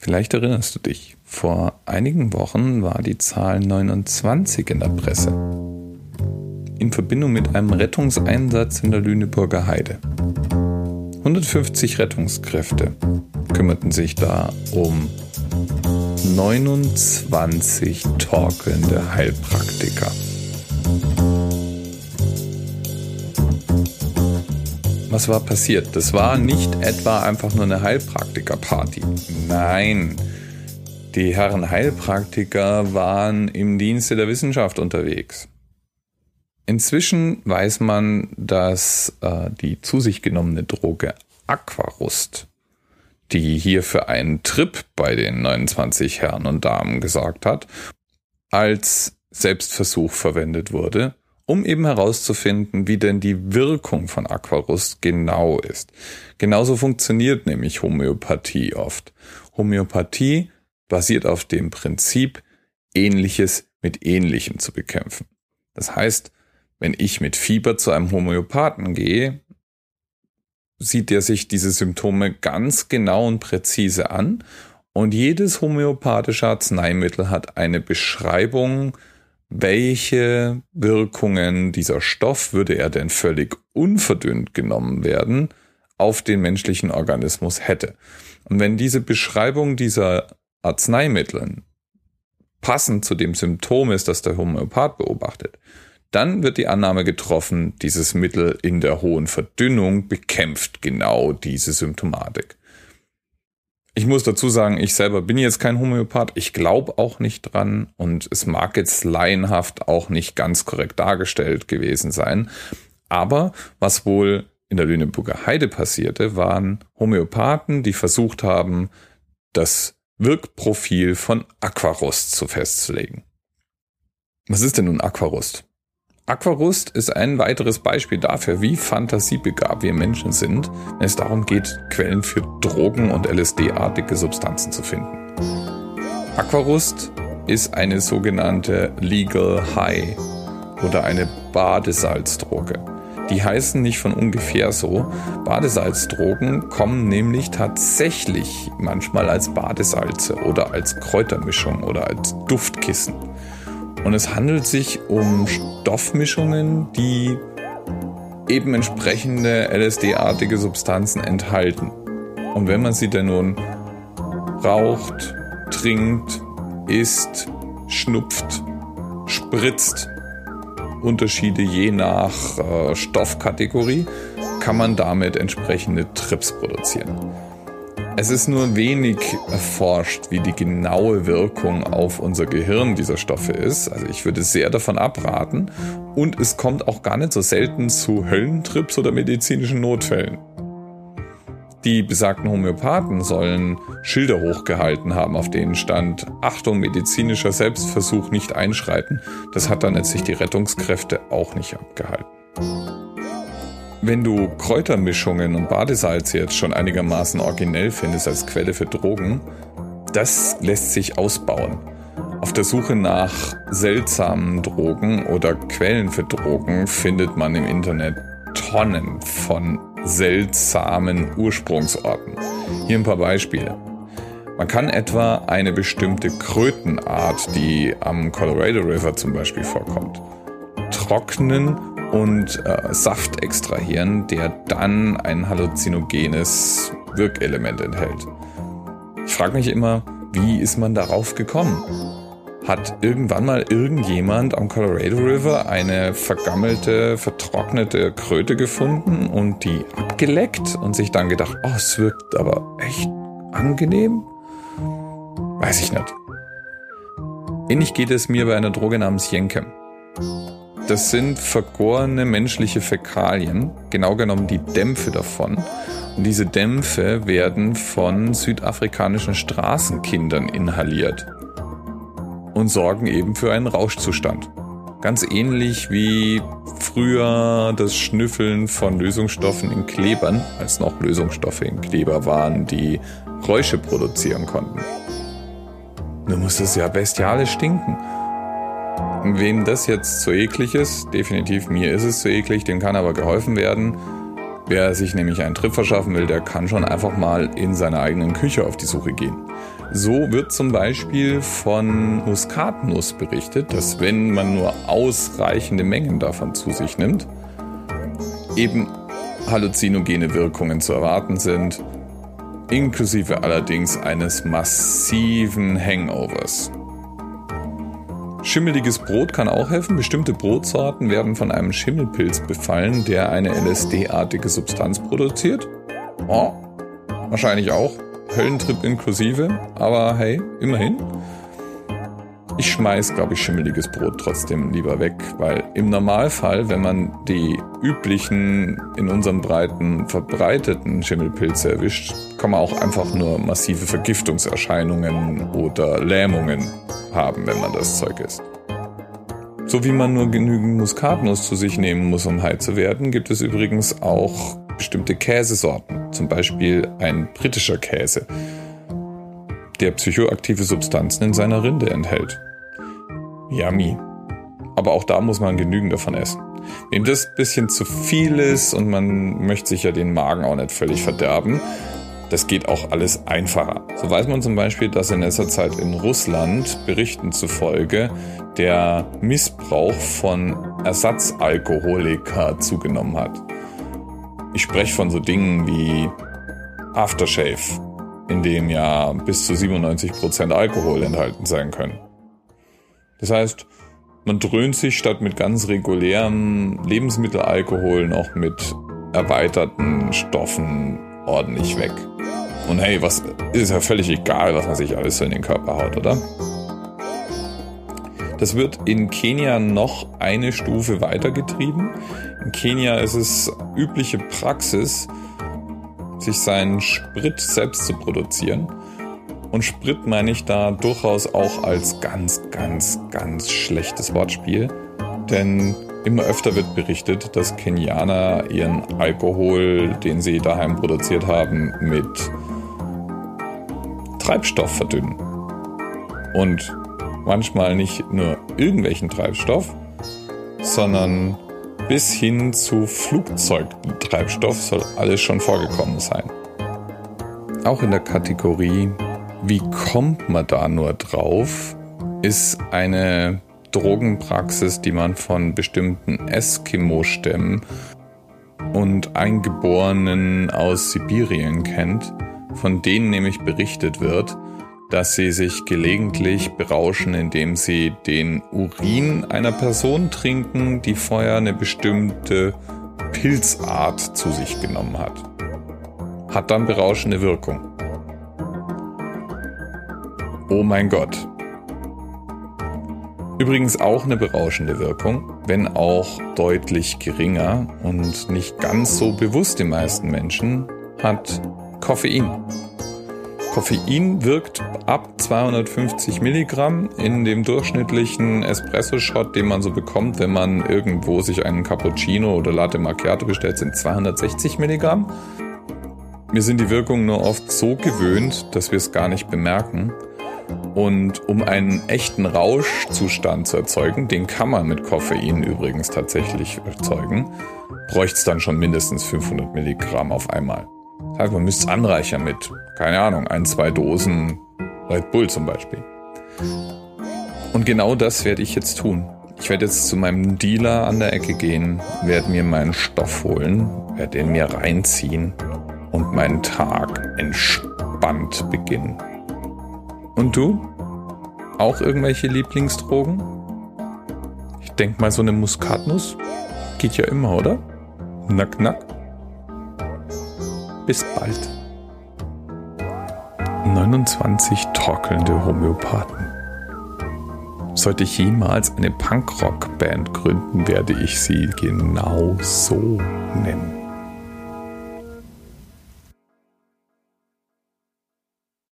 Vielleicht erinnerst du dich, vor einigen Wochen war die Zahl 29 in der Presse. In Verbindung mit einem Rettungseinsatz in der Lüneburger Heide. 150 Rettungskräfte kümmerten sich da um 29 torkelnde Heilpraktiker. Was war passiert? Das war nicht etwa einfach nur eine Heilpraktiker-Party. Nein, die Herren Heilpraktiker waren im Dienste der Wissenschaft unterwegs. Inzwischen weiß man, dass äh, die zu sich genommene Droge Aquarust, die hier für einen Trip bei den 29 Herren und Damen gesorgt hat, als Selbstversuch verwendet wurde um eben herauszufinden, wie denn die Wirkung von Aquarust genau ist. Genauso funktioniert nämlich Homöopathie oft. Homöopathie basiert auf dem Prinzip, Ähnliches mit Ähnlichem zu bekämpfen. Das heißt, wenn ich mit Fieber zu einem Homöopathen gehe, sieht er sich diese Symptome ganz genau und präzise an und jedes homöopathische Arzneimittel hat eine Beschreibung welche Wirkungen dieser Stoff, würde er denn völlig unverdünnt genommen werden, auf den menschlichen Organismus hätte. Und wenn diese Beschreibung dieser Arzneimitteln passend zu dem Symptom ist, das der Homöopath beobachtet, dann wird die Annahme getroffen, dieses Mittel in der hohen Verdünnung bekämpft genau diese Symptomatik. Ich muss dazu sagen, ich selber bin jetzt kein Homöopath. Ich glaube auch nicht dran und es mag jetzt laienhaft auch nicht ganz korrekt dargestellt gewesen sein. Aber was wohl in der Lüneburger Heide passierte, waren Homöopathen, die versucht haben, das Wirkprofil von Aquarust zu festzulegen. Was ist denn nun Aquarust? Aquarust ist ein weiteres Beispiel dafür, wie fantasiebegabt wir Menschen sind, wenn es darum geht, Quellen für Drogen und LSD-artige Substanzen zu finden. Aquarust ist eine sogenannte Legal High oder eine Badesalzdroge. Die heißen nicht von ungefähr so. Badesalzdrogen kommen nämlich tatsächlich manchmal als Badesalze oder als Kräutermischung oder als Duftkissen. Und es handelt sich um Stoffmischungen, die eben entsprechende LSD-artige Substanzen enthalten. Und wenn man sie denn nun raucht, trinkt, isst, schnupft, spritzt, Unterschiede je nach äh, Stoffkategorie, kann man damit entsprechende Trips produzieren. Es ist nur wenig erforscht, wie die genaue Wirkung auf unser Gehirn dieser Stoffe ist. Also ich würde sehr davon abraten. Und es kommt auch gar nicht so selten zu Höllentrips oder medizinischen Notfällen. Die besagten Homöopathen sollen Schilder hochgehalten haben, auf denen stand, Achtung, medizinischer Selbstversuch nicht einschreiten. Das hat dann letztlich die Rettungskräfte auch nicht abgehalten. Wenn du Kräutermischungen und Badesalze jetzt schon einigermaßen originell findest als Quelle für Drogen, das lässt sich ausbauen. Auf der Suche nach seltsamen Drogen oder Quellen für Drogen findet man im Internet Tonnen von seltsamen Ursprungsorten. Hier ein paar Beispiele. Man kann etwa eine bestimmte Krötenart, die am Colorado River zum Beispiel vorkommt, trocknen und äh, Saft extrahieren, der dann ein halluzinogenes Wirkelement enthält. Ich frage mich immer, wie ist man darauf gekommen? Hat irgendwann mal irgendjemand am Colorado River eine vergammelte, vertrocknete Kröte gefunden und die abgeleckt und sich dann gedacht, oh, es wirkt aber echt angenehm? Weiß ich nicht. Ähnlich geht es mir bei einer Droge namens Jenkem. Das sind vergorene menschliche Fäkalien, genau genommen die Dämpfe davon. Und diese Dämpfe werden von südafrikanischen Straßenkindern inhaliert und sorgen eben für einen Rauschzustand. Ganz ähnlich wie früher das Schnüffeln von Lösungsstoffen in Klebern, als noch Lösungsstoffe in Kleber waren, die Geräusche produzieren konnten. Nur muss es ja bestialisch stinken. Wem das jetzt zu eklig ist, definitiv mir ist es zu eklig, dem kann aber geholfen werden. Wer sich nämlich einen Trip verschaffen will, der kann schon einfach mal in seiner eigenen Küche auf die Suche gehen. So wird zum Beispiel von Muskatnuss berichtet, dass wenn man nur ausreichende Mengen davon zu sich nimmt, eben halluzinogene Wirkungen zu erwarten sind, inklusive allerdings eines massiven Hangovers. Schimmeliges Brot kann auch helfen. Bestimmte Brotsorten werden von einem Schimmelpilz befallen, der eine LSD-artige Substanz produziert. Oh, wahrscheinlich auch Höllentrip inklusive, aber hey, immerhin. Ich schmeiß, glaube ich, schimmeliges Brot trotzdem lieber weg, weil im Normalfall, wenn man die üblichen, in unserem Breiten verbreiteten Schimmelpilze erwischt, kann man auch einfach nur massive Vergiftungserscheinungen oder Lähmungen haben, wenn man das Zeug isst. So wie man nur genügend Muskatnuss zu sich nehmen muss, um high zu werden, gibt es übrigens auch bestimmte Käsesorten, zum Beispiel ein britischer Käse, der psychoaktive Substanzen in seiner Rinde enthält. Yummy. Aber auch da muss man genügend davon essen. Wem das bisschen zu viel ist und man möchte sich ja den Magen auch nicht völlig verderben, das geht auch alles einfacher. So weiß man zum Beispiel, dass in letzter Zeit in Russland Berichten zufolge der Missbrauch von Ersatzalkoholika zugenommen hat. Ich spreche von so Dingen wie Aftershave, in dem ja bis zu 97% Alkohol enthalten sein können. Das heißt, man dröhnt sich statt mit ganz regulärem Lebensmittelalkohol noch mit erweiterten Stoffen ordentlich weg. Und hey, was ist ja völlig egal, was man sich alles so in den Körper haut, oder? Das wird in Kenia noch eine Stufe weitergetrieben. In Kenia ist es übliche Praxis, sich seinen Sprit selbst zu produzieren. Und Sprit meine ich da durchaus auch als ganz, ganz, ganz schlechtes Wortspiel. Denn immer öfter wird berichtet, dass Kenianer ihren Alkohol, den sie daheim produziert haben, mit Treibstoff verdünnen. Und manchmal nicht nur irgendwelchen Treibstoff, sondern bis hin zu Flugzeugtreibstoff soll alles schon vorgekommen sein. Auch in der Kategorie Wie kommt man da nur drauf? ist eine Drogenpraxis, die man von bestimmten Eskimo-Stämmen und Eingeborenen aus Sibirien kennt, von denen nämlich berichtet wird, dass sie sich gelegentlich berauschen, indem sie den Urin einer Person trinken, die vorher eine bestimmte Pilzart zu sich genommen hat. Hat dann berauschende Wirkung. Oh mein Gott. Übrigens auch eine berauschende Wirkung, wenn auch deutlich geringer und nicht ganz so bewusst den meisten Menschen, hat Koffein. Koffein wirkt ab 250 Milligramm in dem durchschnittlichen Espresso-Shot, den man so bekommt, wenn man irgendwo sich einen Cappuccino oder Latte Macchiato bestellt, sind 260 Milligramm. Wir sind die Wirkung nur oft so gewöhnt, dass wir es gar nicht bemerken. Und um einen echten Rauschzustand zu erzeugen, den kann man mit Koffein übrigens tatsächlich erzeugen, bräuchte es dann schon mindestens 500 Milligramm auf einmal. Das heißt, man müsste es anreichern mit, keine Ahnung, ein, zwei Dosen Red Bull zum Beispiel. Und genau das werde ich jetzt tun. Ich werde jetzt zu meinem Dealer an der Ecke gehen, werde mir meinen Stoff holen, werde den mir reinziehen und meinen Tag entspannt beginnen. Und du? Auch irgendwelche Lieblingsdrogen? Ich denke mal, so eine Muskatnuss geht ja immer, oder? Nack, nack. Bis bald. 29 torkelnde Homöopathen. Sollte ich jemals eine Punkrock-Band gründen, werde ich sie genau so nennen.